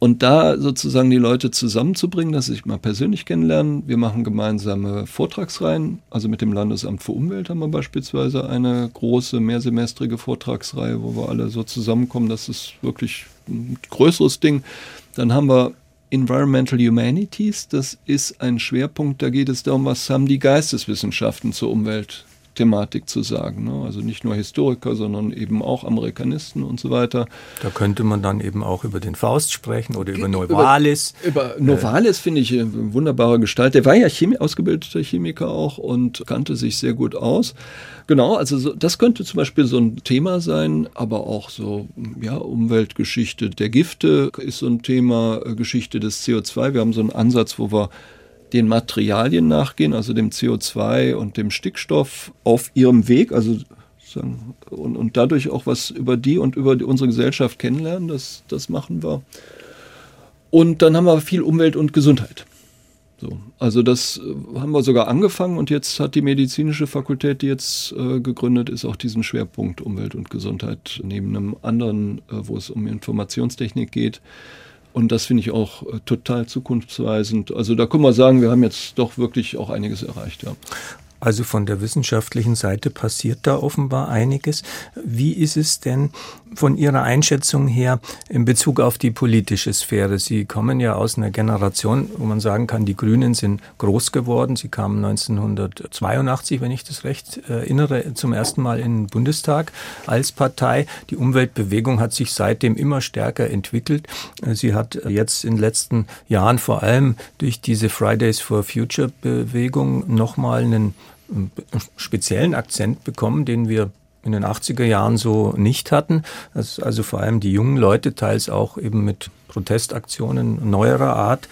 [SPEAKER 3] Und da sozusagen die Leute zusammenzubringen, dass sie sich mal persönlich kennenlernen. Wir machen gemeinsame Vortragsreihen. Also mit dem Landesamt für Umwelt haben wir beispielsweise eine große, mehrsemestrige Vortragsreihe, wo wir alle so zusammenkommen. Das ist wirklich ein größeres Ding. Dann haben wir Environmental Humanities. Das ist ein Schwerpunkt. Da geht es darum, was haben die Geisteswissenschaften zur Umweltthematik zu sagen. Ne? Also nicht nur Historiker, sondern eben auch Amerikanisten und so weiter.
[SPEAKER 2] Da könnte man dann eben auch über den Faust sprechen oder über Novalis.
[SPEAKER 3] Über Novalis finde ich eine wunderbare Gestalt. Der war ja Chemie, ausgebildeter Chemiker auch und kannte sich sehr gut aus. Genau, also so, das könnte zum Beispiel so ein Thema sein, aber auch so, ja, Umweltgeschichte der Gifte ist so ein Thema, äh, Geschichte des CO2. Wir haben so einen Ansatz, wo wir den Materialien nachgehen, also dem CO2 und dem Stickstoff auf ihrem Weg, also und, und dadurch auch was über die und über die, unsere Gesellschaft kennenlernen. Das, das machen wir. Und dann haben wir viel Umwelt und Gesundheit. So, also das äh, haben wir sogar angefangen und jetzt hat die medizinische Fakultät, die jetzt äh, gegründet ist, auch diesen Schwerpunkt Umwelt und Gesundheit neben einem anderen, äh, wo es um Informationstechnik geht. Und das finde ich auch äh, total zukunftsweisend. Also da können wir sagen, wir haben jetzt doch wirklich auch einiges erreicht. Ja.
[SPEAKER 2] Also von der wissenschaftlichen Seite passiert da offenbar einiges. Wie ist es denn von Ihrer Einschätzung her in Bezug auf die politische Sphäre? Sie kommen ja aus einer Generation, wo man sagen kann, die Grünen sind groß geworden. Sie kamen 1982, wenn ich das recht erinnere, zum ersten Mal in den Bundestag als Partei. Die Umweltbewegung hat sich seitdem immer stärker entwickelt. Sie hat jetzt in den letzten Jahren vor allem durch diese Fridays for Future Bewegung nochmal einen speziellen Akzent bekommen, den wir in den 80er Jahren so nicht hatten. Dass also vor allem die jungen Leute, teils auch eben mit Protestaktionen neuerer Art,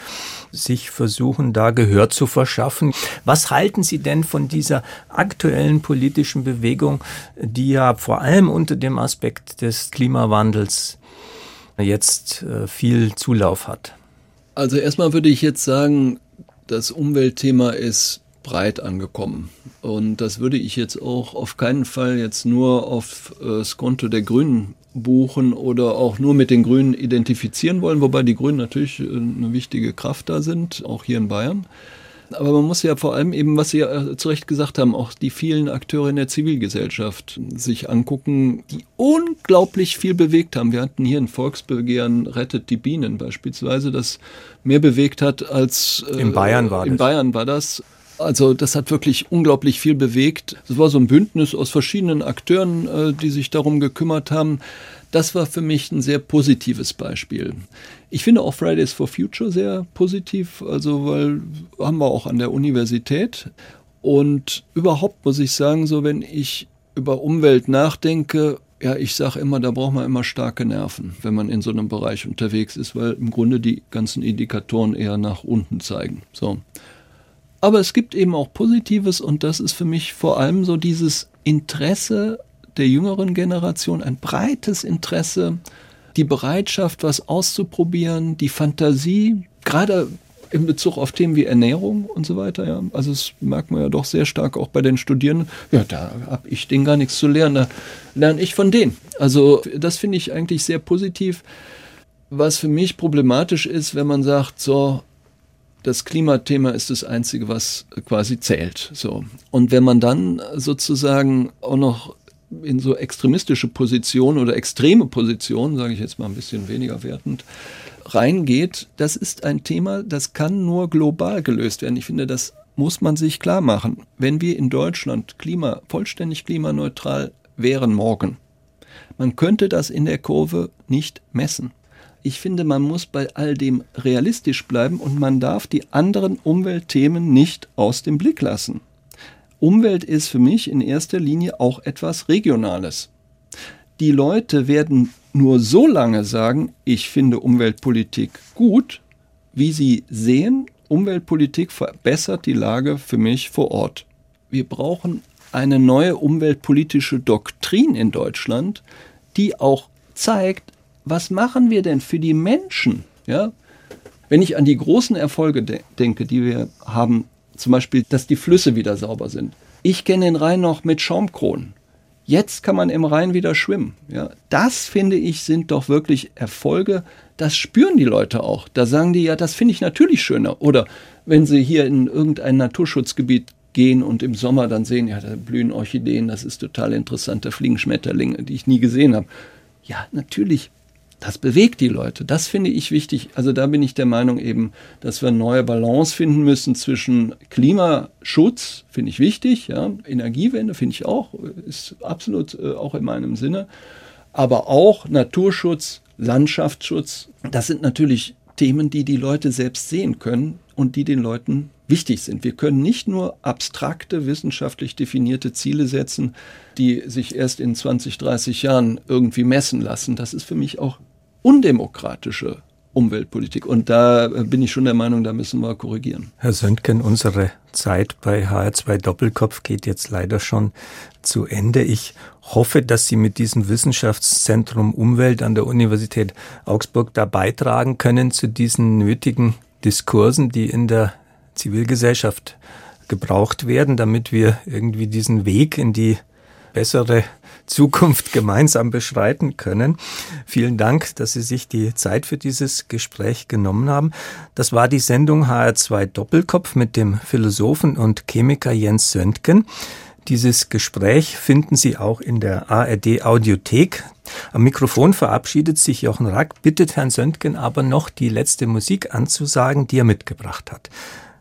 [SPEAKER 2] sich versuchen, da Gehör zu verschaffen. Was halten Sie denn von dieser aktuellen politischen Bewegung, die ja vor allem unter dem Aspekt des Klimawandels jetzt äh, viel Zulauf hat?
[SPEAKER 3] Also erstmal würde ich jetzt sagen, das Umweltthema ist breit angekommen. Und das würde ich jetzt auch auf keinen Fall jetzt nur auf äh, das Konto der Grünen buchen oder auch nur mit den Grünen identifizieren wollen, wobei die Grünen natürlich äh, eine wichtige Kraft da sind, auch hier in Bayern. Aber man muss ja vor allem eben, was Sie ja zu Recht gesagt haben, auch die vielen Akteure in der Zivilgesellschaft sich angucken, die unglaublich viel bewegt haben. Wir hatten hier ein Volksbegehren Rettet die Bienen beispielsweise, das mehr bewegt hat als
[SPEAKER 2] äh, in Bayern war
[SPEAKER 3] in
[SPEAKER 2] das.
[SPEAKER 3] Bayern war das. Also das hat wirklich unglaublich viel bewegt. Das war so ein Bündnis aus verschiedenen Akteuren, äh, die sich darum gekümmert haben. Das war für mich ein sehr positives Beispiel. Ich finde auch Fridays for Future sehr positiv, also weil haben wir auch an der Universität. Und überhaupt muss ich sagen, so wenn ich über Umwelt nachdenke, Ja, ich sage immer, da braucht man immer starke Nerven, wenn man in so einem Bereich unterwegs ist, weil im Grunde die ganzen Indikatoren eher nach unten zeigen. So. Aber es gibt eben auch Positives und das ist für mich vor allem so dieses Interesse der jüngeren Generation, ein breites Interesse, die Bereitschaft, was auszuprobieren, die Fantasie, gerade in Bezug auf Themen wie Ernährung und so weiter. Ja. Also das merkt man ja doch sehr stark auch bei den Studierenden. Ja, da habe ich denen gar nichts zu lernen. Da lerne ich von denen. Also das finde ich eigentlich sehr positiv. Was für mich problematisch ist, wenn man sagt, so, das Klimathema ist das Einzige, was quasi zählt. So. Und wenn man dann sozusagen auch noch in so extremistische Positionen oder extreme Positionen, sage ich jetzt mal ein bisschen weniger wertend, reingeht, das ist ein Thema, das kann nur global gelöst werden. Ich finde, das muss man sich klar machen. Wenn wir in Deutschland Klima, vollständig klimaneutral wären morgen, man könnte das in der Kurve nicht messen. Ich finde, man muss bei all dem realistisch bleiben und man darf die anderen Umweltthemen nicht aus dem Blick lassen. Umwelt ist für mich in erster Linie auch etwas Regionales. Die Leute werden nur so lange sagen, ich finde Umweltpolitik gut, wie sie sehen, Umweltpolitik verbessert die Lage für mich vor Ort. Wir brauchen eine neue umweltpolitische Doktrin in Deutschland, die auch zeigt, was machen wir denn für die Menschen? Ja? Wenn ich an die großen Erfolge de denke, die wir haben, zum Beispiel, dass die Flüsse wieder sauber sind. Ich kenne den Rhein noch mit Schaumkronen. Jetzt kann man im Rhein wieder schwimmen. Ja, das finde ich sind doch wirklich Erfolge. Das spüren die Leute auch. Da sagen die ja, das finde ich natürlich schöner. Oder wenn sie hier in irgendein Naturschutzgebiet gehen und im Sommer dann sehen, ja, da blühen Orchideen, das ist total interessant, da fliegen Schmetterlinge, die ich nie gesehen habe. Ja, natürlich das bewegt die Leute. Das finde ich wichtig. Also da bin ich der Meinung eben, dass wir eine neue Balance finden müssen zwischen Klimaschutz, finde ich wichtig, ja, Energiewende finde ich auch, ist absolut äh, auch in meinem Sinne, aber auch Naturschutz, Landschaftsschutz. Das sind natürlich Themen, die die Leute selbst sehen können und die den Leuten wichtig sind. Wir können nicht nur abstrakte, wissenschaftlich definierte Ziele setzen, die sich erst in 20, 30 Jahren irgendwie messen lassen. Das ist für mich auch undemokratische Umweltpolitik. Und da äh, bin ich schon der Meinung, da müssen wir korrigieren.
[SPEAKER 2] Herr Söntgen, unsere Zeit bei HR2 Doppelkopf geht jetzt leider schon zu Ende. Ich hoffe, dass Sie mit diesem Wissenschaftszentrum Umwelt an der Universität Augsburg da beitragen können zu diesen nötigen Diskursen, die in der Zivilgesellschaft gebraucht werden, damit wir irgendwie diesen Weg in die bessere Zukunft gemeinsam beschreiten können. Vielen Dank, dass Sie sich die Zeit für dieses Gespräch genommen haben. Das war die Sendung HR2 Doppelkopf mit dem Philosophen und Chemiker Jens Söntgen. Dieses Gespräch finden Sie auch in der ARD Audiothek. Am Mikrofon verabschiedet sich Jochen Rack, bittet Herrn Söntgen aber noch die letzte Musik anzusagen, die er mitgebracht hat.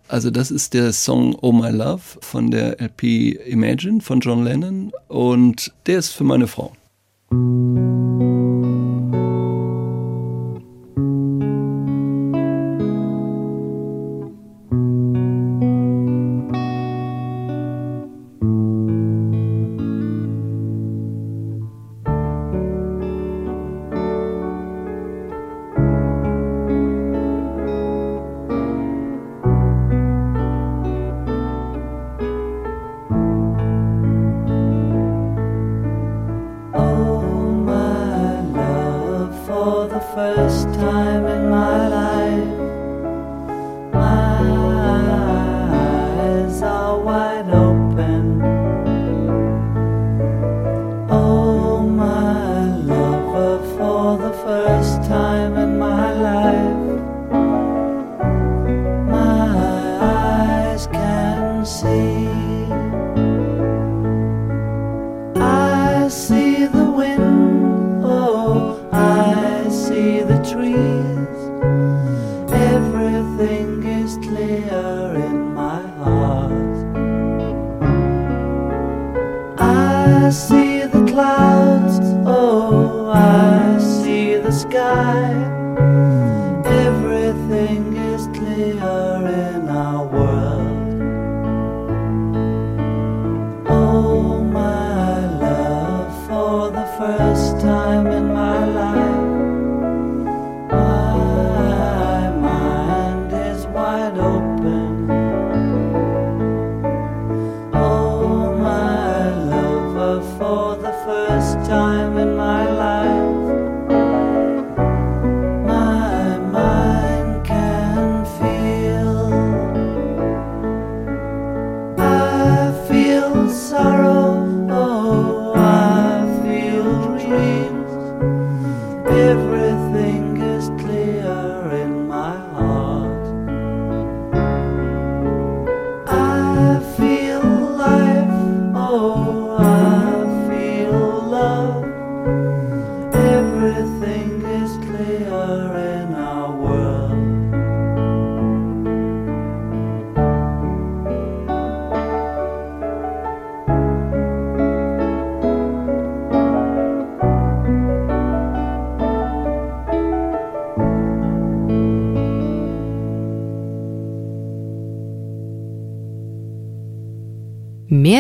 [SPEAKER 3] Also das ist der Song Oh My Love von der LP Imagine von John Lennon und der ist für meine Frau.
[SPEAKER 6] I
[SPEAKER 1] see the clouds, oh, I see the sky.